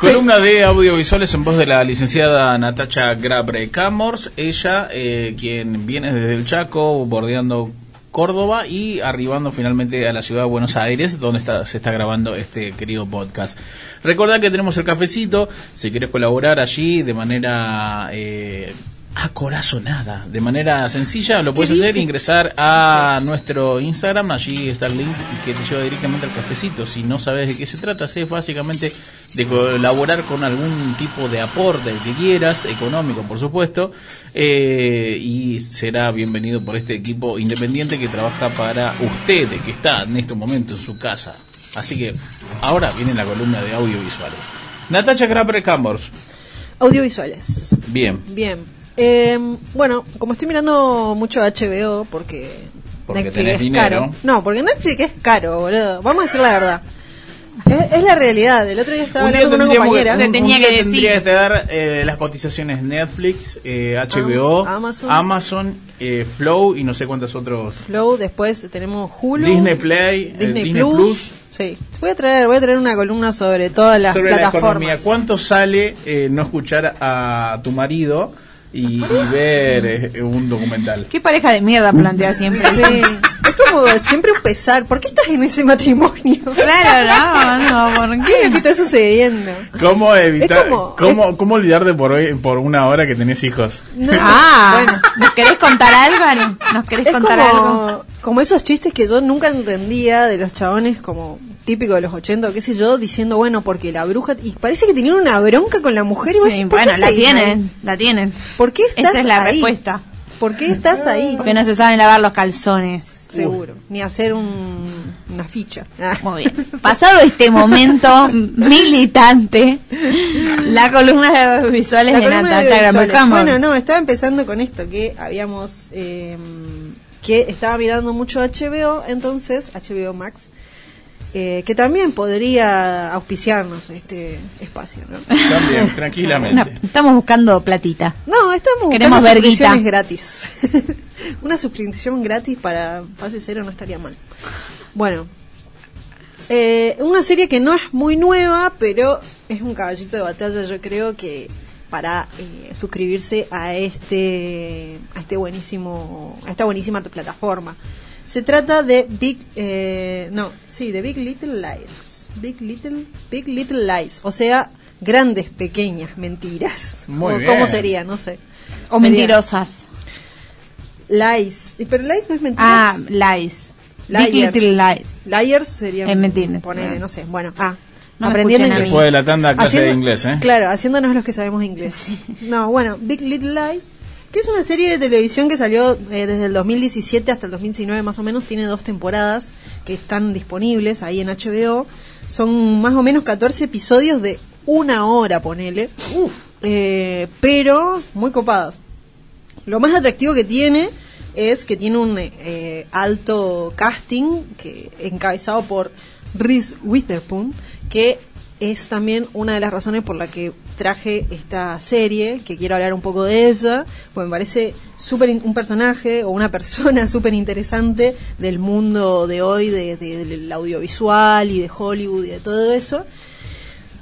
Columna de audiovisuales en voz de la licenciada Natacha Grabre Camors, ella eh, quien viene desde el Chaco bordeando Córdoba y arribando finalmente a la ciudad de Buenos Aires, donde está, se está grabando este querido podcast. Recordad que tenemos el cafecito, si quieres colaborar allí de manera eh, acorazonada. De manera sencilla lo puedes hacer, ingresar a nuestro Instagram, allí está el link que te lleva directamente al cafecito. Si no sabes de qué se trata, es básicamente de colaborar con algún tipo de aporte que quieras, económico por supuesto, eh, y será bienvenido por este equipo independiente que trabaja para usted, que está en este momento en su casa. Así que ahora viene la columna de audiovisuales. Natacha Crapper Cambors. Audiovisuales. Bien. Bien. Eh, bueno, como estoy mirando mucho HBO, porque, Porque Netflix tenés es dinero. caro. No, porque Netflix es caro, boludo. Vamos a decir la verdad. Es, es la realidad. El otro día estaba Un día hablando con una compañera. un- un tenía día que tendría decir. que dar eh, las cotizaciones Netflix, eh, HBO, Ah, Amazon. Amazon, eh, Flow y no sé cuántos otros. Flow, después tenemos Hulu. Disney Play, eh, Disney, Disney Plus. Plus. Sí. Voy a traer, voy a traer una columna sobre todas las sobre la plataformas. economía. ¿Cuánto sale eh, no escuchar a tu marido y, y ver eh, un documental? ¿Qué pareja de mierda plantea siempre? Sí. Es como siempre un pesar. ¿Por qué estás en ese matrimonio? Claro, no, no, ¿por ¿Qué es lo que qué? está sucediendo? ¿Cómo evitar, Es como- cómo, cómo olvidar de por hoy, por una hora que tenés hijos? No. Ah, Bueno. ¿nos querés contar algo? ¿Nos querés Es contar algo? como, como esos chistes que yo nunca entendía de los chabones como típico de los 80 o qué sé yo, diciendo, bueno, porque la bruja... Y parece que tenían una bronca con la mujer y vos Sí, decís, ¿por qué bueno, la tienen, ahí? la tienen. ¿Por qué estás Esa es la ahí? respuesta. ¿Por qué estás ahí? Porque no se saben lavar los calzones. Seguro. Ni hacer un, una ficha. Ah. Muy bien. Pasado este momento militante, la columna de audiovisuales La de Natacha. Bueno, no, estaba empezando con esto, que habíamos... eh, que estaba mirando mucho HBO, entonces, HBO Max, eh, que también podría auspiciarnos este espacio, ¿no? También, Una- tranquilamente. estamos buscando platita. No, estamos Queremos buscando verguita. suscripciones gratis. Una suscripción gratis para Fase Cero no estaría mal. Bueno, eh, una serie que no es muy nueva, pero es un caballito de batalla, yo creo que para eh, suscribirse a este a este buenísimo a esta buenísima plataforma. Se trata de Big eh, no, sí, de Big Little Lies. Big Little Big Little Lies, o sea, grandes pequeñas mentiras. Muy O bien. ¿Cómo sería? No sé. O Sería mentirosas. Lies. Pero lies no es mentiras. Ah, lies. Big Liars. Little Lies. Liars serían Es mentiras. ponele, no sé. Bueno, ah, No aprendiendo inglés. Después de la tanda clase de Haciendo- inglés, ¿eh? Claro, haciéndonos los que sabemos inglés. No, bueno, Big Little Lies, que es una serie de televisión que salió eh, desde el 2017 hasta el 2019 más o menos, tiene dos temporadas que están disponibles ahí en HBO. Son más o menos 14 episodios de una hora, ponele. Eh, pero muy copados. Lo más atractivo que tiene es que tiene un eh, alto casting que encabezado por Reese Witherspoon, que es también una de las razones por la que traje esta serie, que quiero hablar un poco de ella, pues me parece súper in- un personaje o una persona súper interesante del mundo de hoy, de- de- del audiovisual y de Hollywood y de todo eso.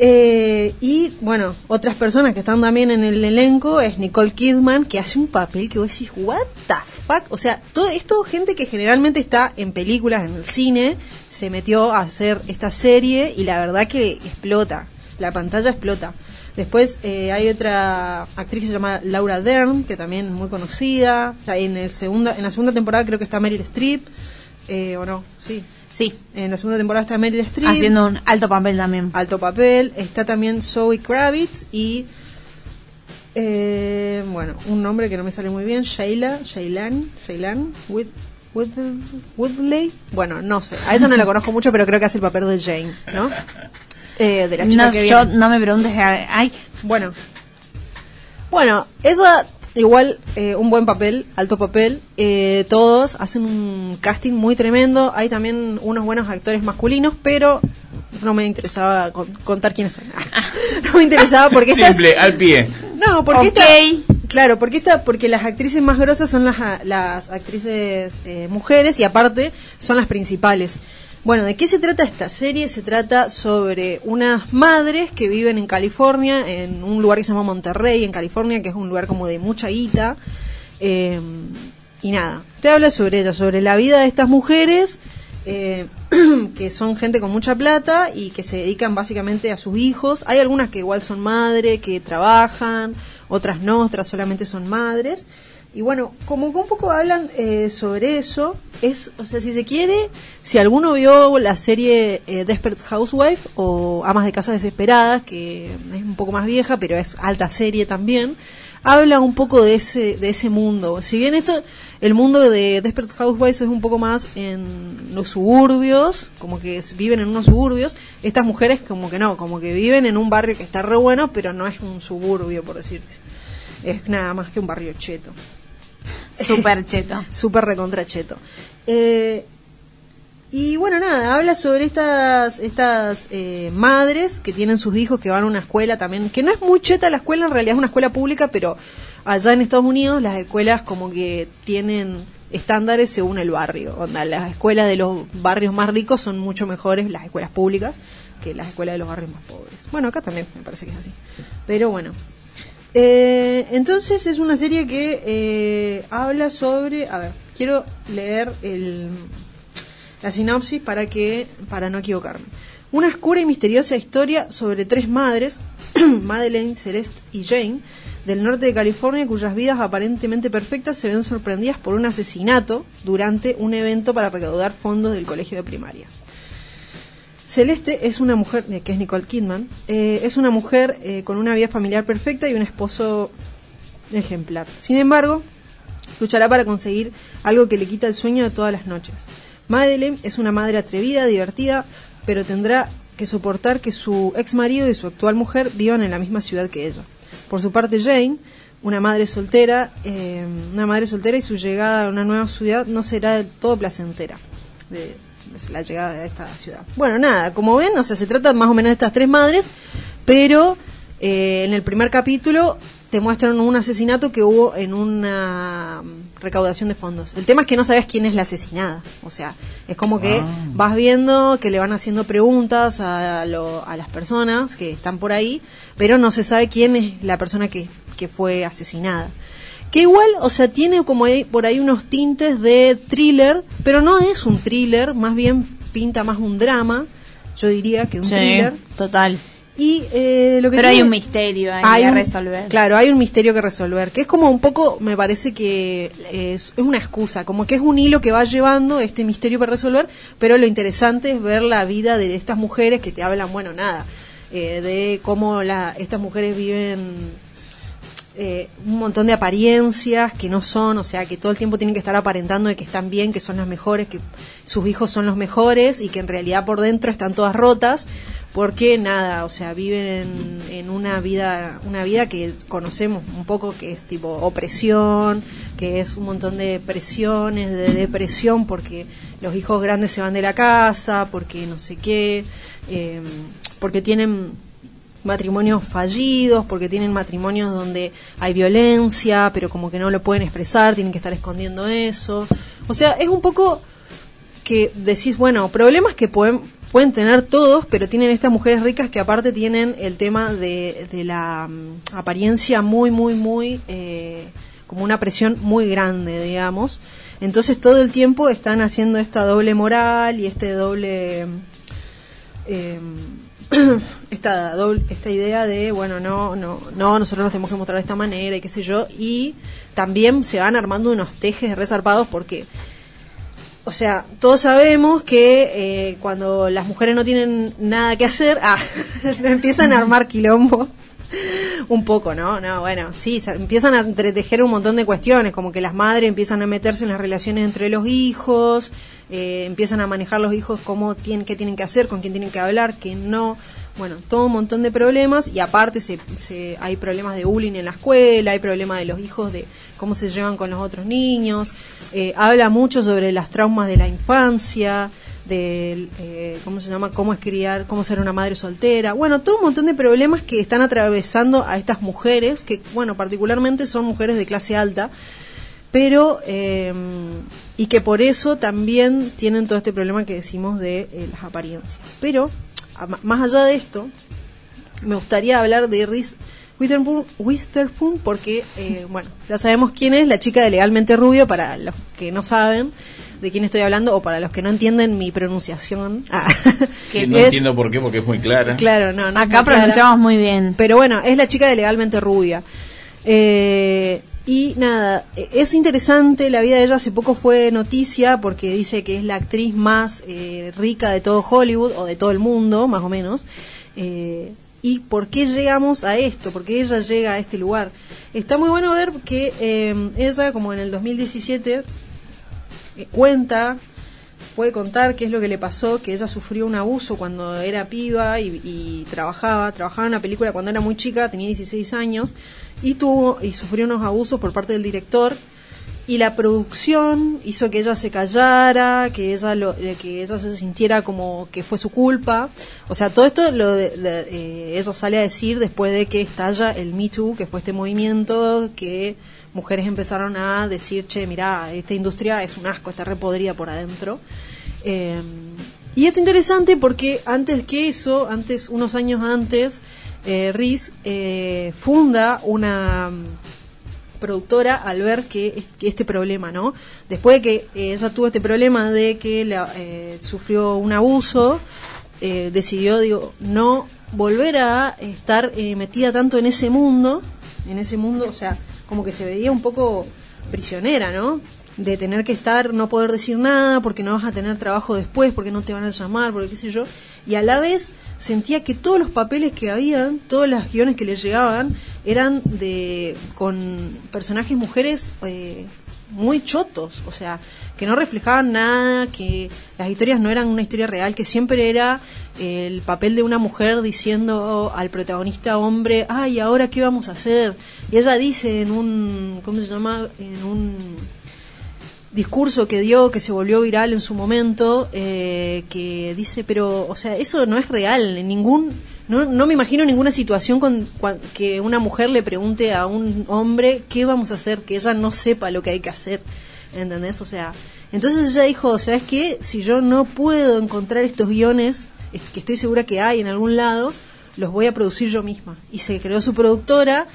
Eh, y bueno, otras personas que están también en el elenco es Nicole Kidman, que hace un papel que vos decís, what the fuck? O sea, todo esto gente que generalmente está en películas, en el cine, se metió a hacer esta serie y la verdad que explota, la pantalla explota. Después eh, hay otra actriz que se llama Laura Dern, que también es muy conocida. En, el segunda, en la segunda temporada creo que está Meryl Streep, eh, o no, sí. Sí, En la segunda temporada está Meryl Streep haciendo un alto papel también. alto papel. Está también Zoe Kravitz y. eh, bueno, un nombre que no me sale muy bien: Shayla, Shaylan, Shaylan, Wood, Wood- Woodley. Bueno, no sé. A esa no la conozco mucho, pero creo que hace el papel de Jane, ¿no? Eh, de la chica No, que yo viene. no me preguntes. Ay, Bueno. Bueno, esa igual eh, un buen papel, alto papel. Eh, todos hacen un casting muy tremendo. Hay también unos buenos actores masculinos, pero no me interesaba con- contar quiénes son. no me interesaba porque estas Simple, al pie. no, porque Ok. esta- claro, porque esta, porque las actrices más grosas son las, las actrices eh, mujeres y aparte son las principales. Bueno, ¿de qué se trata esta serie? Se trata sobre unas madres que viven en California, en un lugar que se llama Monterrey, en California, que es un lugar como de mucha guita. Eh, y nada, te habla sobre ello, sobre la vida de estas mujeres, eh, que son gente con mucha plata y que se dedican básicamente a sus hijos. Hay algunas que igual son madres, que trabajan, otras no, otras solamente son madres. Y bueno, como que un poco hablan eh, sobre eso, es, o sea, si se quiere, si alguno vio la serie eh, Desperate Housewife o Amas de Casa Desesperadas, que es un poco más vieja, pero es alta serie también, habla un poco de ese, de ese mundo. Si bien esto, el mundo de Desperate Housewives es un poco más en los suburbios, como que viven en unos suburbios, estas mujeres como que no, como que viven en un barrio que está re bueno, pero no es un suburbio, por decirte. Es nada más que un barrio cheto. súper cheto. Súper recontra cheto. Eh, y bueno, nada, habla sobre estas, estas eh, madres que tienen sus hijos que van a una escuela también, que no es muy cheta la escuela, en realidad es una escuela pública, pero allá en Estados Unidos las escuelas como que tienen estándares según el barrio. Onda, las escuelas de los barrios más ricos son mucho mejores, las escuelas públicas, que las escuelas de los barrios más pobres. Bueno, acá también me parece que es así. Pero bueno. Eh, entonces es una serie que eh, habla sobre, a ver, quiero leer el, la sinopsis para que para no equivocarme. Una oscura y misteriosa historia sobre tres madres, Madeleine, Celeste y Jane, del norte de California, cuyas vidas aparentemente perfectas se ven sorprendidas por un asesinato durante un evento para recaudar fondos del colegio de primaria. Celeste es una mujer, eh, que es Nicole Kidman, eh, es una mujer eh, con una vida familiar perfecta y un esposo ejemplar. Sin embargo, luchará para conseguir algo que le quita el sueño de todas las noches. Madeleine es una madre atrevida, divertida, pero tendrá que soportar que su ex marido y su actual mujer vivan en la misma ciudad que ella. Por su parte, Jane, una madre soltera, eh, una madre soltera y su llegada a una nueva ciudad no será del todo placentera. De la llegada a esta ciudad. Bueno, nada, como ven, o sea, se trata más o menos de estas tres madres, pero eh, en el primer capítulo te muestran un asesinato que hubo en una recaudación de fondos. El tema es que no sabes quién es la asesinada. O sea, es como que Ah. vas viendo que le van haciendo preguntas a, lo- a las personas que están por ahí, pero no se sabe quién es la persona que, que fue asesinada. Que igual, o sea, tiene como ahí, por ahí unos tintes de thriller, pero no es un thriller, más bien pinta más un drama, yo diría que un thriller. total. Y eh, lo que Pero hay un misterio ahí hay que un- resolver. Claro, hay un misterio que resolver, que es como un poco, me parece que es, es una excusa, como que es un hilo que va llevando este misterio para resolver, pero lo interesante es ver la vida de estas mujeres que te hablan, bueno, nada, eh, de cómo la, estas mujeres viven eh, un montón de apariencias que no son, o sea, que todo el tiempo tienen que estar aparentando de que están bien, que son las mejores, que sus hijos son los mejores y que en realidad por dentro están todas rotas, porque nada, o sea, viven en, una vida, una vida que conocemos un poco que es tipo opresión, que es un montón de presiones, de depresión, porque los hijos grandes se van de la casa, porque no sé qué, eh, porque tienen matrimonios fallidos, porque tienen matrimonios donde hay violencia, pero como que no lo pueden expresar, tienen que estar escondiendo eso. O sea, es un poco que decís, bueno, problemas que pueden, pueden tener todos, pero tienen estas mujeres ricas que aparte tienen el tema de, de la mm, apariencia muy, muy, muy, eh, como una presión muy grande, digamos. Entonces todo el tiempo están haciendo esta doble moral y este doble... eh, esta doble, esta idea de bueno no no no nosotros nos tenemos que mostrar de esta manera y qué sé yo y también se van armando unos tejes resarpados porque o sea todos sabemos que eh, cuando las mujeres no tienen nada que hacer ah, empiezan a armar quilombo un poco, ¿no? No, bueno, sí, se empiezan a entretejer un montón de cuestiones, como que las madres empiezan a meterse en las relaciones entre los hijos, eh, empiezan a manejar los hijos cómo tienen, qué tienen que hacer, con quién tienen que hablar, qué no. bueno, todo un montón de problemas y aparte se, se- hay problemas de bullying en la escuela, hay problemas de los hijos de cómo se llevan con los otros niños, eh, habla mucho sobre las traumas de la infancia, de eh, cómo se llama, cómo es criar, cómo ser una madre soltera, bueno, todo un montón de problemas que están atravesando a estas mujeres, que bueno, particularmente son mujeres de clase alta, pero eh, y que por eso también tienen todo este problema que decimos de eh, las apariencias. Pero a- más allá de esto, me gustaría hablar de Reese Witherspoon, Witherspoon porque, eh, bueno, ya sabemos quién es, la chica de Legalmente Rubio, para los que no saben de quién estoy hablando o para los que no entienden mi pronunciación. Ah, Que no es- entiendo por qué, porque es muy clara. Claro, no, no Acá muy clara. pronunciamos muy bien. Pero bueno, es la chica de legalmente rubia. Eh, y nada, eh, es interesante, la vida de ella hace poco fue noticia porque dice que es la actriz más eh, rica de todo Hollywood o de todo el mundo, más o menos. Eh, ¿Y por qué llegamos a esto? ¿Por qué ella llega a este lugar? Está muy bueno ver que eh, ella, como en el 2017, eh, cuenta, puede contar qué es lo que le pasó, que ella sufrió un abuso cuando era piba y, y trabajaba, trabajaba en una película cuando era muy chica, tenía 16 años, y tuvo y sufrió unos abusos por parte del director y la producción hizo que ella se callara, que ella lo, eh, que ella se sintiera como que fue su culpa. O sea, todo esto lo de- eh, ella sale a decir después de que estalla el Me Too, que fue este movimiento que mujeres empezaron a decir, che, mira, esta industria es un asco, está repodrida por adentro. Eh, y es interesante porque antes que eso, antes, unos años antes, eh, Riz eh, funda una mm, productora al ver que, este problema, ¿no? Después de que eh, ella tuvo este problema de que la, eh, sufrió un abuso, decidió, digo, no volver a estar metida tanto en ese mundo, en ese mundo, o sea, como que se veía un poco prisionera, ¿no? De tener que estar, no poder decir nada, porque no vas a tener trabajo después, porque no te van a llamar, porque qué sé yo. Y a la vez sentía que todos los papeles que habían, todos los guiones que le llegaban, eran de con personajes mujeres eh, muy chotos, o sea, que no reflejaban nada, que las historias no eran una historia real, que siempre era eh, el papel de una mujer diciendo al protagonista hombre, ay, ¿ahora qué vamos a hacer? Y ella dice en un, ¿cómo se llama? En un discurso que dio, que se volvió viral en su momento, eh, que dice, pero, o sea, eso no es real, en ningún, no, no me imagino ninguna situación con cua- que una mujer le pregunte a un hombre qué vamos a hacer, que ella no sepa lo que hay que hacer, ¿entendés? O sea, entonces ella dijo, ¿sabes qué? Si yo no puedo encontrar estos guiones, es- que estoy segura que hay en algún lado, los voy a producir yo misma. Y se creó su productora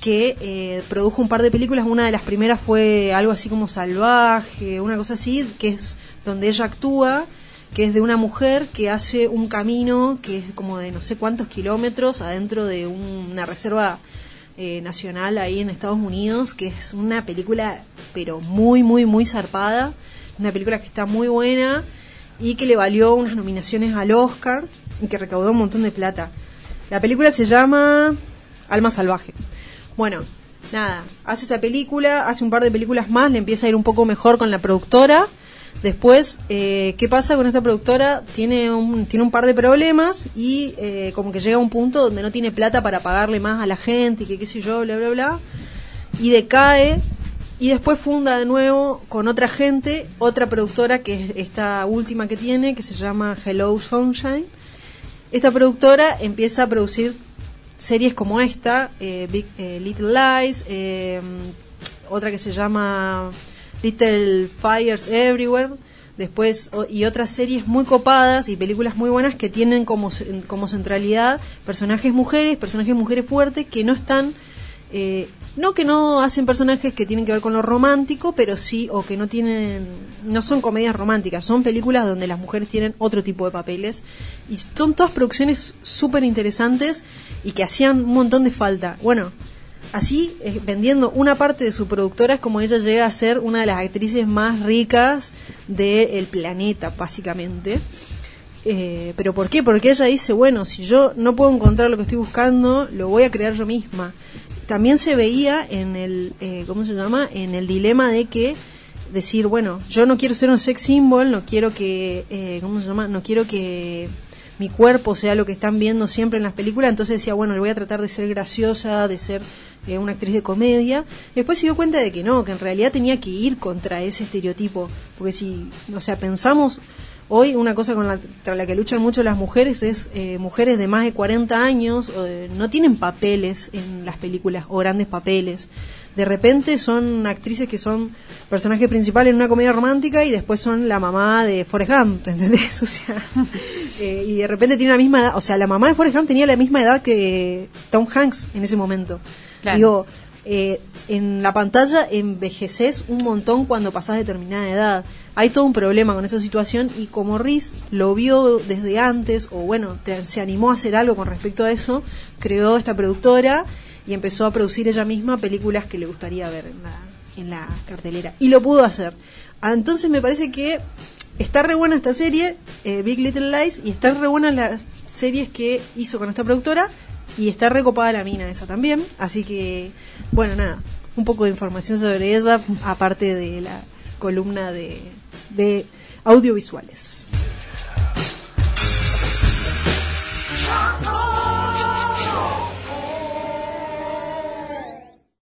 que eh, produjo un par de películas. Una de las primeras fue algo así como Salvaje, una cosa así, que es donde ella actúa, que es de una mujer que hace un camino que es como de no sé cuántos kilómetros adentro de un- una reserva eh, nacional ahí en Estados Unidos, que es una película pero muy, muy, muy zarpada. Una película que está muy buena y que le valió unas nominaciones al Oscar y que recaudó un montón de plata. La película se llama Alma Salvaje. Bueno, nada, hace esa película, hace un par de películas más, le empieza a ir un poco mejor con la productora. Después, eh, ¿qué pasa con esta productora? Tiene un, tiene un par de problemas y eh, como que llega a un punto donde no tiene plata para pagarle más a la gente y que qué sé yo, bla, bla, bla. Y decae y después funda de nuevo con otra gente, otra productora que es esta última que tiene, que se llama Hello Sunshine. Esta productora empieza a producir series como esta, eh, Big Little Lies, otra que se llama Little Fires Everywhere, después y otras series muy copadas y películas muy buenas que tienen como como centralidad personajes mujeres, personajes mujeres fuertes que no están eh, no que no hacen personajes que tienen que ver con lo romántico, pero sí, o que no tienen, no son comedias románticas, son películas donde las mujeres tienen otro tipo de papeles. Y son todas producciones súper interesantes y que hacían un montón de falta. Bueno, así, eh, vendiendo una parte de su productora, es como ella llega a ser una de las actrices más ricas del planeta, básicamente. Eh, ¿Pero por qué? Porque ella dice, bueno, si yo no puedo encontrar lo que estoy buscando, lo voy a crear yo misma. También se veía en el, eh, ¿cómo se llama? En el dilema de que decir, bueno, yo no quiero ser un sex symbol, no quiero que, ¿cómo se llama? No quiero que mi cuerpo sea lo que están viendo siempre en las películas, entonces decía, bueno, le voy a tratar de ser graciosa, de ser eh, una actriz de comedia. Después se dio cuenta de que no, que en realidad tenía que ir contra ese estereotipo, porque si, o sea, pensamos hoy una cosa con la, contra la que luchan mucho las mujeres es eh, mujeres de más de 40 años, no tienen papeles en las películas o grandes papeles. De repente son actrices que son personajes principales en una comedia romántica y después son la mamá de Forrest Gump, ¿entendés? O sea, eh, y de repente tiene la misma edad, o sea, la mamá de Forrest Gump tenía la misma edad que Tom Hanks en ese momento. Claro. Digo, eh, en la pantalla envejeces un montón cuando pasás determinada edad. Hay todo un problema con esa situación y como Riz lo vio desde antes, o bueno, te- se animó a hacer algo con respecto a eso, creó esta productora y empezó a producir ella misma películas que le gustaría ver en la, en la cartelera. Y lo pudo hacer. Ah, Entonces me parece que está re buena esta serie, eh, Big Little Lies, y están re buenas las series que hizo con esta productora, y está recopada la mina esa también. Así que, bueno, nada, un poco de información sobre ella, aparte de la columna de, de audiovisuales.